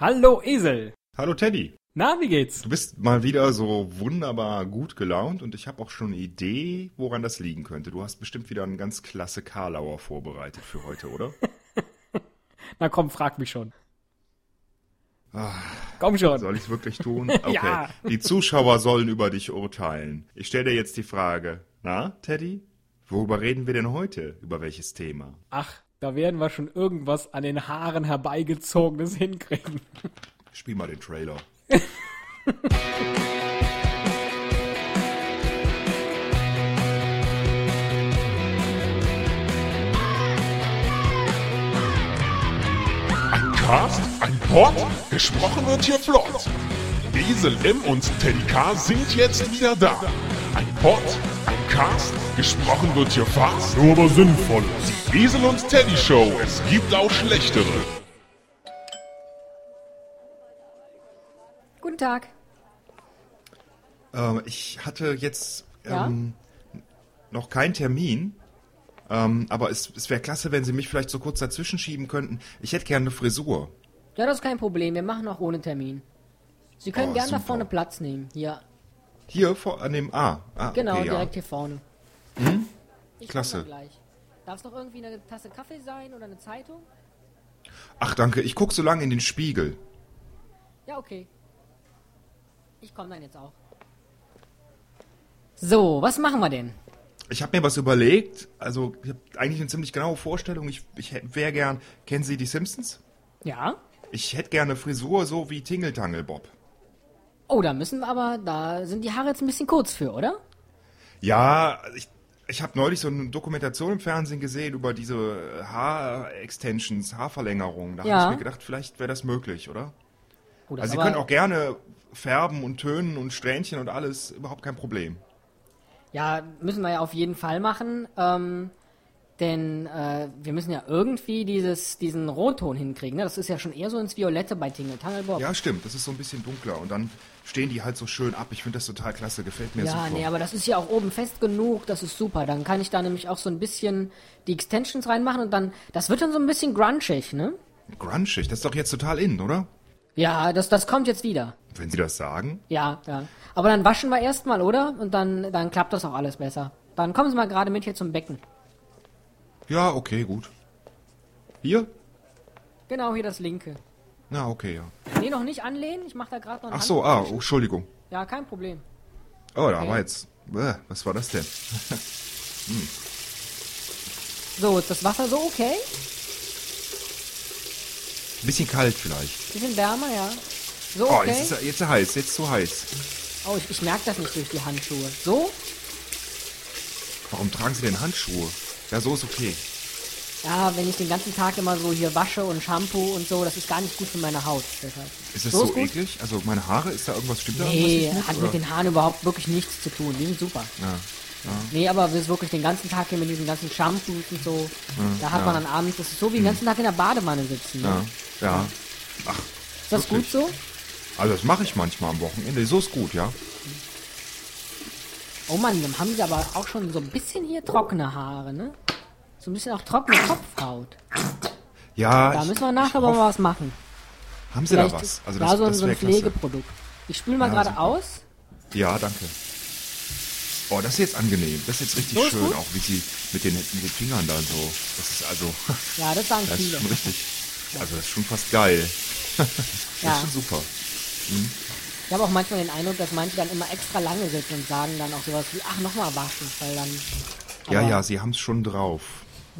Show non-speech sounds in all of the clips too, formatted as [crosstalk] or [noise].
Hallo Esel. Hallo Teddy. Na, wie geht's? Du bist mal wieder so wunderbar gut gelaunt und ich habe auch schon eine Idee, woran das liegen könnte. Du hast bestimmt wieder einen ganz klasse Karlauer vorbereitet für heute, oder? [laughs] Na komm, frag mich schon. komm schon. Soll ich es wirklich tun? [laughs] Okay. Ja. Die Zuschauer sollen über dich urteilen. Ich stelle dir jetzt die Frage. Na, Teddy? Worüber reden wir denn heute? Über welches Thema? Ach, da werden wir schon irgendwas an den Haaren herbeigezogenes hinkriegen. Spiel mal den Trailer. Ein Cast, ein Pod, gesprochen wird hier flott. Esel M und Teddy K sind jetzt wieder da. Ein Pod, ein Cast, gesprochen wird hier fast, nur aber sinnvoll. Die Esel und Teddy Show, es gibt auch schlechtere. Guten Tag. Ähm, ich hatte jetzt Ja? ähm, noch keinen Termin. Ähm, aber es, es wäre klasse, wenn Sie mich vielleicht so kurz dazwischen schieben könnten. Ich hätte gerne eine Frisur. Ja, das ist kein Problem. Wir machen auch ohne Termin. Sie können Oh, gern da vorne Platz nehmen. Hier, Hier vor, an dem A. Ah, genau, okay, ja. direkt hier vorne. Ich Klasse. Darf es noch irgendwie eine Tasse Kaffee sein oder eine Zeitung? Ach, danke. Ich guck so lange in den Spiegel. Ja, okay. Ich komme dann jetzt auch. So, was machen wir denn? Ich habe mir was überlegt. Also, ich habe eigentlich eine ziemlich genaue Vorstellung. Ich, ich wäre gern. Kennen Sie die Simpsons? Ja? Ich hätte gerne eine Frisur so wie Tingle Tangle Bob. Oh, da müssen wir aber, da sind die Haare jetzt ein bisschen kurz für, oder? Ja, ich, ich habe neulich so eine Dokumentation im Fernsehen gesehen über diese Haar-Extensions, Haarverlängerungen. Da Ja. habe ich mir gedacht, vielleicht wäre das möglich, oder? Das Also, Sie können auch gerne färben und tönen und Strähnchen und alles. Überhaupt kein Problem. Ja, müssen wir ja auf jeden Fall machen. Ähm, denn äh, wir müssen ja irgendwie dieses, diesen Rotton hinkriegen. Ne? Das ist ja schon eher so ins Violette bei Tingle Tanglebob. Ja, stimmt. Das ist so ein bisschen dunkler. Und dann stehen die halt so schön ab. Ich finde das total klasse. Gefällt mir Ja, super. nee, aber das ist ja auch oben fest genug, das ist super. Dann kann ich da nämlich auch so ein bisschen die Extensions reinmachen und dann, das wird dann so ein bisschen grunchig, ne? Grunchig. Das ist doch jetzt total in, oder? Ja, das, das kommt jetzt wieder. Wenn Sie das sagen. Ja, ja. Aber dann waschen wir erstmal, oder? Und dann, dann klappt das auch alles besser. Dann kommen Sie mal gerade mit hier zum Becken. Ja, okay, gut. Hier? Genau, hier das linke. Na, okay, ja. Nee, noch nicht anlehnen, ich mach da gerade noch Ach so, ah, oh, Entschuldigung. Ja, kein Problem. Oh, da Okay. war jetzt. Bäh, was war das denn? [laughs] So, ist das Wasser so okay? Bisschen kalt vielleicht. Bisschen wärmer, ja. So Oh, okay? jetzt ist jetzt ist heiß, jetzt zu heiß. oh, ich, ich merke das nicht durch die Handschuhe. So? Warum tragen Sie denn Handschuhe? Ja, so ist okay. Ja, wenn ich den ganzen Tag immer so hier wasche und Shampoo und so, das ist gar nicht gut für meine Haut. Deshalb. Ist das So so, ist eklig? Also meine Haare, ist da irgendwas, stimmt da irgendwas Nee, nicht mit, hat oder? mit den Haaren überhaupt wirklich nichts zu tun. Die sind super. Ja, Nee, aber wir sind wirklich den ganzen Tag hier mit diesen ganzen Shampoos und so. da hat man dann abends, das ist so wie den ganzen Tag in der Badewanne sitzen. Ne? ja, ja. Ach, Ist das wirklich? gut so? also das mache ich manchmal am Wochenende. So ist gut, ja. Oh Mann, dann haben sie aber auch schon so ein bisschen hier trockene Haare, ne? So ein bisschen auch trockene Kopfhaut. Ja, Da müssen wir nachher aber mal was machen. haben Sie da Vielleicht was? Also da das, so ein, das so ein. Pflegeprodukt. Ich spüle mal Ja, gerade aus. Ja, danke. Oh, das ist jetzt angenehm. Das ist jetzt richtig So ist schön, gut? auch wie Sie mit den, mit den Fingern da so. Das ist also, Ja, das sagen [laughs] das ist viele. schon richtig. Also das ist schon fast geil. [laughs] Das Ja. ist schon super. Ich habe auch manchmal den Eindruck, dass manche dann immer extra lange sitzen und sagen dann auch sowas wie, ach, nochmal waschen, weil dann... Ja, ja, Sie haben es schon drauf.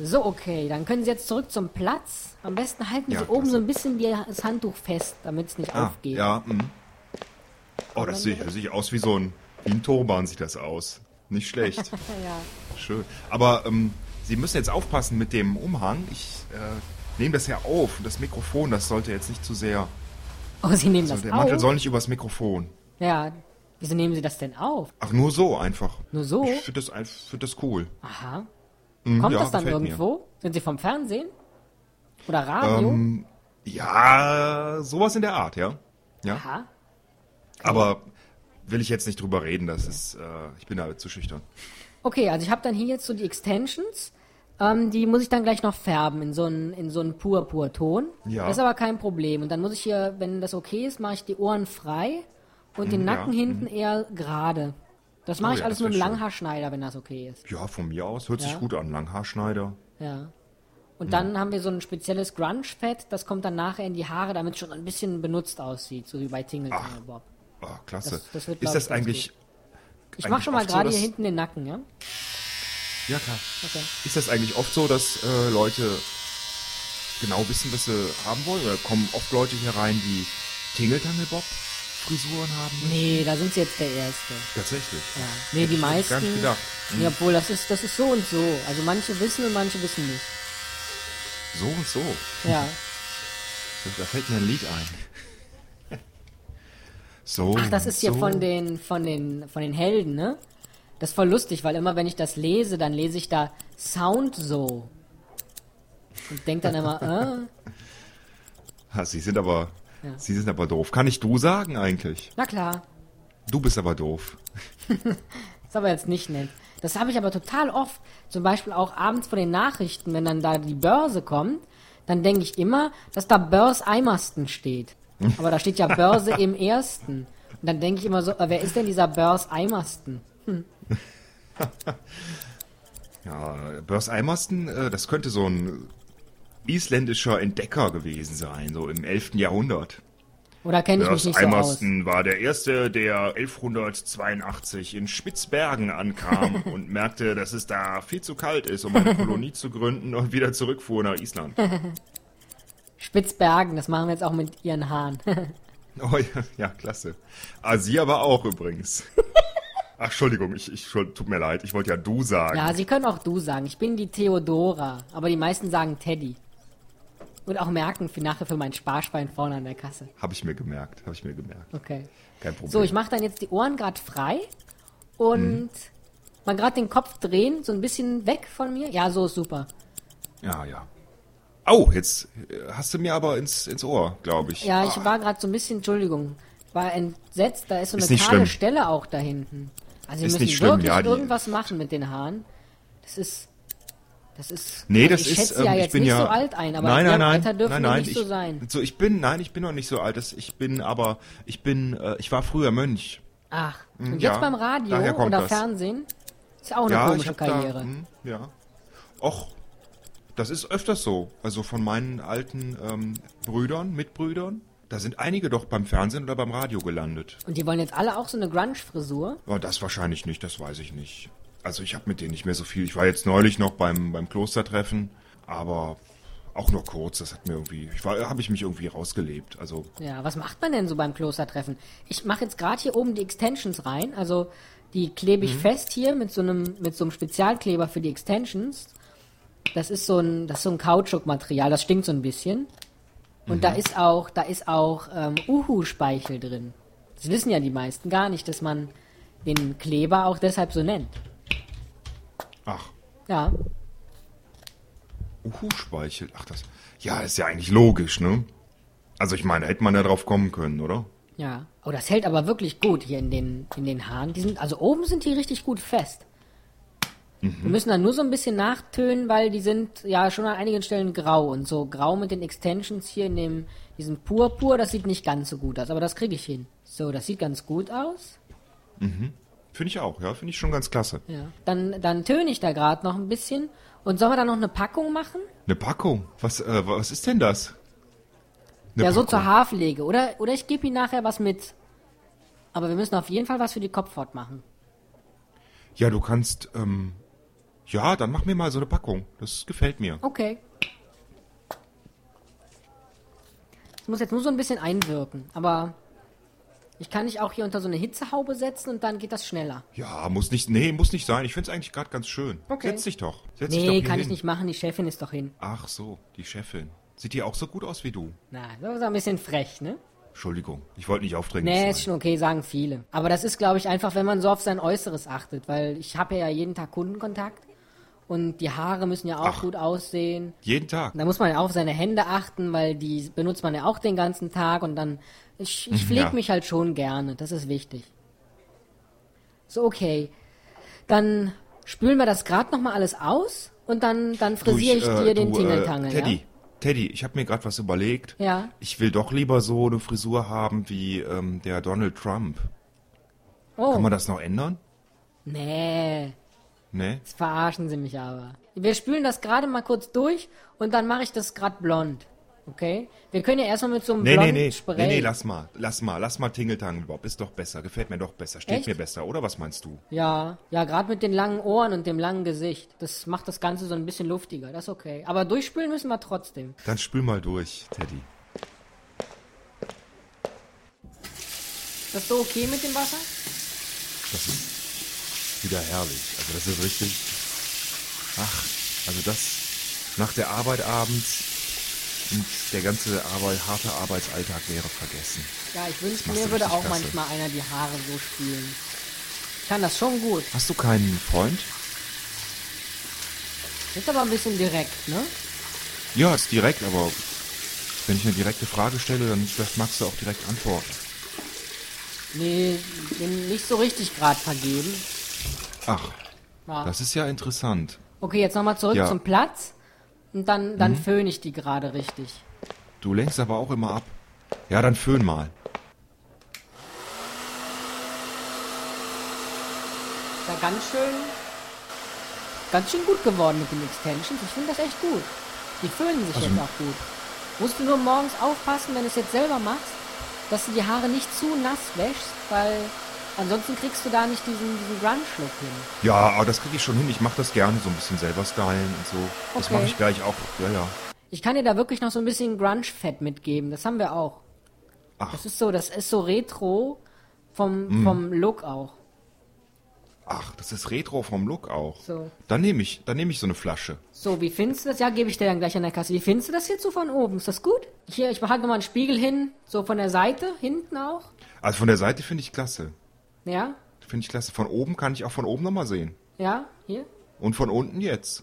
So, okay, dann können Sie jetzt zurück zum Platz. Am besten halten Ja, Sie oben so ein bisschen das Handtuch fest, damit es nicht Ah, aufgeht. ja, mm. Oh, das sieht, das sieht aus wie so ein, wie ein Turban sieht das aus. Nicht schlecht. [laughs] ja. Schön. Aber ähm, Sie müssen jetzt aufpassen mit dem Umhang. Ich äh, nehme das ja auf. Das Mikrofon, das sollte jetzt nicht zu sehr. Oh, Sie nehmen Also das der Mantel auf? soll nicht übers Mikrofon. Ja. Wieso nehmen Sie das denn auf? Ach, nur so einfach. Nur so? Ich finde das, find das cool. Aha. Mhm, Kommt ja, das dann gefällt mir. irgendwo? Sind Sie vom Fernsehen? Oder Radio? Ähm, ja, sowas in der Art, ja. Ja. Aha. Aber will ich jetzt nicht drüber reden, das ist, äh, ich bin da zu schüchtern. Okay, also ich habe dann hier jetzt so die Extensions. Ähm, die muss ich dann gleich noch färben in so einen, in so einen Purpurton. Ja. Das ist aber kein Problem. Und dann muss ich hier, wenn das okay ist, mache ich die Ohren frei und den Mhm, ja, Nacken hinten eher gerade. Das mache Oh ich ja, alles mit schön. Langhaarschneider, wenn das okay ist. Ja, von mir aus. Hört Ja. sich gut an. Langhaarschneider. Ja. Und dann haben wir so ein spezielles Grunge-Fett, das kommt dann nachher in die Haare, damit es schon ein bisschen benutzt aussieht, so wie bei Tingle Tingle Bob. Oh, klasse. Das- das wird, ist das ich, eigentlich. Ich eigentlich mache schon mal oft so, gerade hier hinten den Nacken, ja? Ja, klar. Okay. Ist das eigentlich oft so, dass äh, Leute genau wissen, was sie haben wollen? Oder kommen oft Leute hier rein, die Tingeltangelbob-Frisuren haben? Nee, da sind sie jetzt der Erste. Tatsächlich. Ja. Nee, die ich meisten. gar nicht gedacht. Hm. Nee, obwohl, das ist, das ist so und so. Also manche wissen und manche wissen nicht. So und so. Ja. [laughs] Da fällt mir ein Lied ein. [laughs] So. Ach, das ist hier so. von den, von den, von den Helden, ne? Das ist voll lustig, weil immer wenn ich das lese, dann lese ich da Sound so. Und denk dann immer, [laughs] äh, Sie sind aber. Ja. Sie sind aber doof. Kann ich du sagen eigentlich? na klar. Du bist aber doof. [laughs] Ist aber jetzt nicht nett. Das habe ich aber total oft. Zum Beispiel auch abends vor den Nachrichten, wenn dann da die Börse kommt, dann denke ich immer, dass da Börs Eimersten steht. Aber da steht ja Börse [laughs] im Ersten. Und dann denke ich immer so, wer ist denn dieser Börs Eimersten? [laughs] Ja, Börs Eimersten, äh, das könnte so ein isländischer Entdecker gewesen sein, so im 11. Jahrhundert. Oder kenne ich mich nicht so aus? Eimersten war der erste, der 1182 in Spitzbergen ankam [laughs] und merkte, dass es da viel zu kalt ist, um eine Kolonie zu gründen und wieder zurückfuhr nach Island. [laughs] Spitzbergen, das machen wir jetzt auch mit ihren Haaren. [laughs] Oh ja, ja, klasse. Ah, sie aber auch übrigens. Ach, Entschuldigung, ich, ich, tut mir leid, ich wollte ja du sagen. ja, Sie können auch du sagen. Ich bin die Theodora. Aber die meisten sagen Teddy. Und auch merken für nachher für mein Sparschwein vorne an der Kasse. Habe ich mir gemerkt, habe ich mir gemerkt. Okay. Kein Problem. So, ich mache dann jetzt die Ohren gerade frei und mal gerade den Kopf drehen, so ein bisschen weg von mir. Ja, so ist super. Ja, ja. Au, jetzt äh, hast du mir aber ins, ins Ohr, glaube ich. Ja, ich war gerade so ein bisschen, Entschuldigung, war entsetzt. Da ist so eine Ist kahle schlimm. Stelle auch da hinten. Also wir Ist müssen schlimm, wirklich ja, irgendwas machen mit den Haaren. Das ist, das ist. Nee, also das ich ist. schätze ja ähm, ich jetzt bin nicht ja, so alt ein, aber nein, nein, nein, Alter dürfen nein, nein, nicht ich, so sein. So, ich bin, nein, ich bin noch nicht so alt. Das, ich bin aber, ich bin, äh, ich war früher Mönch. Ach, und Hm, jetzt ja, beim Radio oder das. Fernsehen ist ja auch eine ja, komische Karriere. da, hm, ja. Och, das ist öfters so. Also von meinen alten ähm, Brüdern, Mitbrüdern, da sind einige doch beim Fernsehen oder beim Radio gelandet. Und die wollen jetzt alle auch so eine Grunge-Frisur. Aber das wahrscheinlich nicht, das weiß ich nicht. Also ich habe mit denen nicht mehr so viel. Ich war jetzt neulich noch beim, beim Klostertreffen, aber auch nur kurz. Das hat mir irgendwie, ich war, habe ich mich irgendwie rausgelebt. Also Ja, was macht man denn so beim Klostertreffen? Ich mache jetzt gerade hier oben die Extensions rein, also die klebe Mhm. ich fest hier mit so einem mit so einem Spezialkleber für die Extensions. Das ist so ein das ist so ein Kautschukmaterial, das stinkt so ein bisschen. Und Mhm. da ist auch da ist auch ähm, Uhu-Speichel drin. Das wissen ja die meisten gar nicht, dass man den Kleber auch deshalb so nennt. Ach, Ja, Uhu-Speichel. Ach das. Ja, ist ja eigentlich logisch, ne? Also ich meine, hätte man ja drauf kommen können, oder? ja. Oh, das hält aber wirklich gut hier in den in den Haaren. Die sind also oben sind die richtig gut fest. Wir müssen dann nur so ein bisschen nachtönen, weil die sind ja schon an einigen Stellen grau und so grau mit den Extensions hier in dem diesem Purpur, das sieht nicht ganz so gut aus, aber das kriege ich hin. So, das sieht ganz gut aus. Finde ich auch, ja, finde ich schon ganz klasse. Ja. Dann dann töne ich da gerade noch ein bisschen und sollen wir dann noch eine Packung machen? Eine Packung. Was, äh, was ist denn das? Eine ja, so Packung. zur Haarpflege oder oder ich gebe Ihnen nachher was mit. Aber wir müssen auf jeden Fall was für die Kopfhaut machen. Ja, du kannst, ähm, ja, dann mach mir mal so eine Packung. Das gefällt mir. Okay. Ich muss jetzt nur so ein bisschen einwirken, aber ich kann dich auch hier unter so eine Hitzehaube setzen und dann geht das schneller. Ja, muss nicht, nee, muss nicht sein. Ich finde es eigentlich gerade ganz schön. Okay. Setz dich doch. Setz dich doch Nee, kann ich hin. nicht machen, die Chefin ist doch hin. Ach so, die Chefin. Sieht die auch so gut aus wie du? Na, das ist ein bisschen frech, ne? Entschuldigung, ich wollte nicht aufdringlich Nee, sein. ist schon okay, sagen viele. Aber das ist, glaube ich, einfach, wenn man so auf sein Äußeres achtet, weil ich habe ja jeden Tag Kundenkontakt und die Haare müssen ja auch Ach. gut aussehen. Jeden Tag. Da muss man ja auch auf seine Hände achten, weil die benutzt man ja auch den ganzen Tag und dann, ich, ich pflege Ja. mich halt schon gerne, das ist wichtig. So, okay. Dann spülen wir das gerade nochmal alles aus und dann, dann frisiere ich, äh, dir den du, Tingeltangel, Teddy, ja? Teddy, ich habe mir gerade was überlegt. Ja. Ich will doch lieber so eine Frisur haben wie ähm, der Donald Trump. Oh, Kann man das noch ändern? nee, Ne? jetzt verarschen sie mich aber. Wir spülen das gerade mal kurz durch und dann mache ich das gerade blond. Okay? Wir können ja erstmal mit so einem Nee, nee, blonden nee, Spray. nee, nee, lass mal, lass mal, lass mal Tingeltangel Bob, ist doch besser, gefällt mir doch besser, steht Echt? mir besser, oder was meinst du? Ja, ja, gerade mit den langen Ohren und dem langen Gesicht. Das macht das Ganze so ein bisschen luftiger. Das ist okay. Aber durchspülen müssen wir trotzdem. Dann spül mal durch, Teddy. Ist das so okay mit dem Wasser? Das ist wieder herrlich. Also das ist richtig. Ach, also das nach der Arbeit abends und der ganze Arbeit, harte Arbeitsalltag wäre vergessen. Ja, ich wünschte, mir würde auch klasse. manchmal einer die Haare so spülen. Ich kann das schon gut. Hast du keinen Freund? Ist aber ein bisschen direkt, ne? Ja, ist direkt, aber wenn ich eine direkte Frage stelle, dann vielleicht magst du auch direkt antworten. Nee, bin nicht so richtig gerade vergeben. Ach, Ja. das ist ja interessant. Okay, jetzt nochmal zurück Ja. Mhm. zum Platz. Und dann, dann föhne ich die gerade richtig. Du lenkst aber auch immer ab. Ja, dann föhn mal. Ist ja ganz schön, ganz schön gut geworden mit den Extensions. Ich finde das echt gut. Die föhnen sich Also- jetzt auch gut. Musst du nur morgens aufpassen, wenn du es jetzt selber machst, dass du die Haare nicht zu nass wäschst, weil ansonsten kriegst du da nicht diesen, diesen Grunge-Look hin. Ja, aber das kriege ich schon hin. Ich mache das gerne, so ein bisschen selber stylen und so. Das Okay. mache ich gleich auch. Ja, ja. Ich kann dir da wirklich noch so ein bisschen Grunge-Fett mitgeben. Das haben wir auch. Ach. Das ist so, das ist so retro vom, Mhm. vom Look auch. Ach, das ist Retro vom Look auch. So. Dann nehme ich, dann nehme ich so eine Flasche. So, wie findest du das? Ja, gebe ich dir dann gleich an der Kasse. Wie findest du das jetzt so von oben? Ist das gut? Hier, ich behalte nochmal einen Spiegel hin, so von der Seite, hinten auch. Also von der Seite finde ich klasse. Ja, Finde ich klasse. Von oben kann ich auch von oben nochmal sehen. ja, hier. Und von unten jetzt.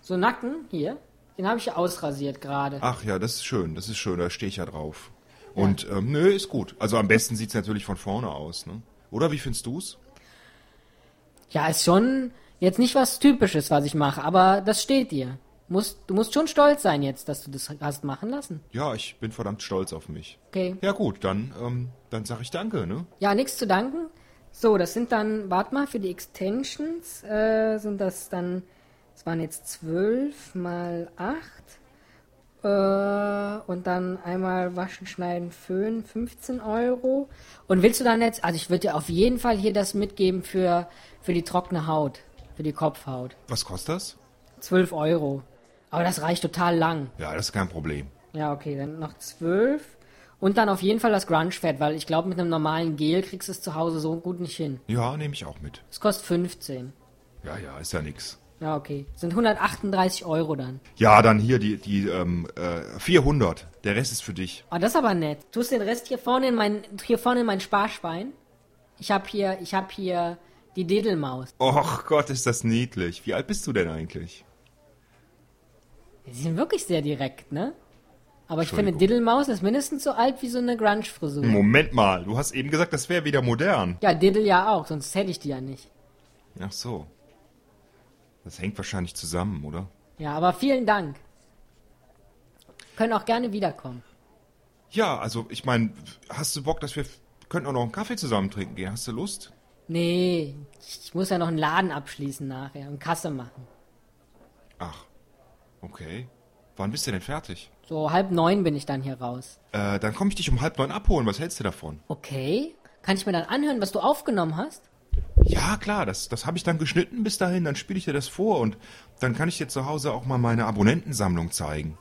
So Nacken, hier. Den habe ich ja ausrasiert gerade. Ach ja, das ist schön. Das ist schön. Da stehe ich ja drauf. Und ähm, nö, ist gut. Also am besten sieht's natürlich von vorne aus. Ne? Oder wie findest du's? Ja, ist schon jetzt nicht was Typisches, was ich mache, aber das steht dir. Musst, du musst schon stolz sein jetzt, dass du das hast machen lassen. Ja, ich bin verdammt stolz auf mich. Okay. Ja gut, dann, ähm, dann sag ich danke, ne? Ja, nichts zu danken. So, das sind dann, warte mal, für die Extensions äh, sind das dann, das waren jetzt 12 mal 8. Äh, und dann einmal waschen, schneiden, föhnen, 15 Euro. Und willst du dann jetzt, also ich würde dir auf jeden Fall hier das mitgeben für, für die trockene Haut, für die Kopfhaut. Was kostet das? 12 Euro. Aber das reicht total lang. Ja, das ist kein Problem. Ja, okay, dann noch 12. Und dann auf jeden Fall das Grunge-Fett, weil ich glaube, mit einem normalen Gel kriegst du es zu Hause so gut nicht hin. Ja, nehme ich auch mit. Es kostet 15. Ja, ja, ist ja nix. Ja, okay. Sind 138 Euro dann. Ja, dann hier die, die ähm, äh, 400. Der Rest ist für dich. Oh, das ist aber nett. Tust den Rest hier vorne in mein, hier vorne in mein Sparschwein. Ich hab hier, ich hab hier die Diddlemaus. Och Gott, ist das niedlich. Wie alt bist du denn eigentlich? Sie sind wirklich sehr direkt, ne? Aber ich finde. Diddlemaus ist mindestens so alt wie so eine Grunge-Frisur. Moment mal, du hast eben gesagt, das wäre wieder modern. Ja, Diddle ja auch, sonst hätte ich die ja nicht. Ach so. Das hängt wahrscheinlich zusammen, oder? Ja, aber vielen Dank. Können auch gerne wiederkommen. Ja, also ich meine, hast du Bock, dass wir könnten auch noch einen Kaffee zusammen trinken gehen? Hast du Lust? Nee, ich muss ja noch einen Laden abschließen nachher und Kasse machen. Ach, okay. Wann bist du denn fertig? So halb neun bin ich dann hier raus. Äh, dann komme ich dich um halb neun abholen. Was hältst du davon? Okay. Kann ich mir dann anhören, was du aufgenommen hast? Ja, klar, das, das habe ich dann geschnitten bis dahin, dann spiele ich dir das vor und dann kann ich dir zu Hause auch mal meine Abonnentensammlung zeigen.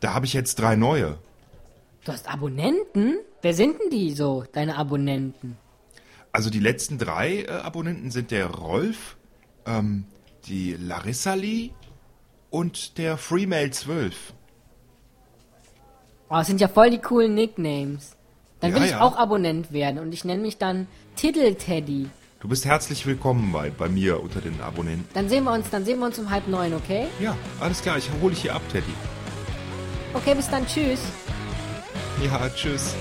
Da habe ich jetzt drei neue. Du hast Abonnenten? Wer sind denn die so, deine Abonnenten? Also die letzten drei äh, Abonnenten sind der Rolf, ähm, die Larissa Lee und der Freemail 12. Oh, das sind ja voll die coolen Nicknames. Dann will Ja, ich ja. auch Abonnent werden und ich nenne mich dann Tittelteddy. Du bist herzlich willkommen bei, bei mir unter den Abonnenten. Dann sehen wir uns, dann sehen wir uns um halb neun, okay? Ja, alles klar, ich hole dich hier ab, Teddy. Okay, bis dann, tschüss. Ja, tschüss.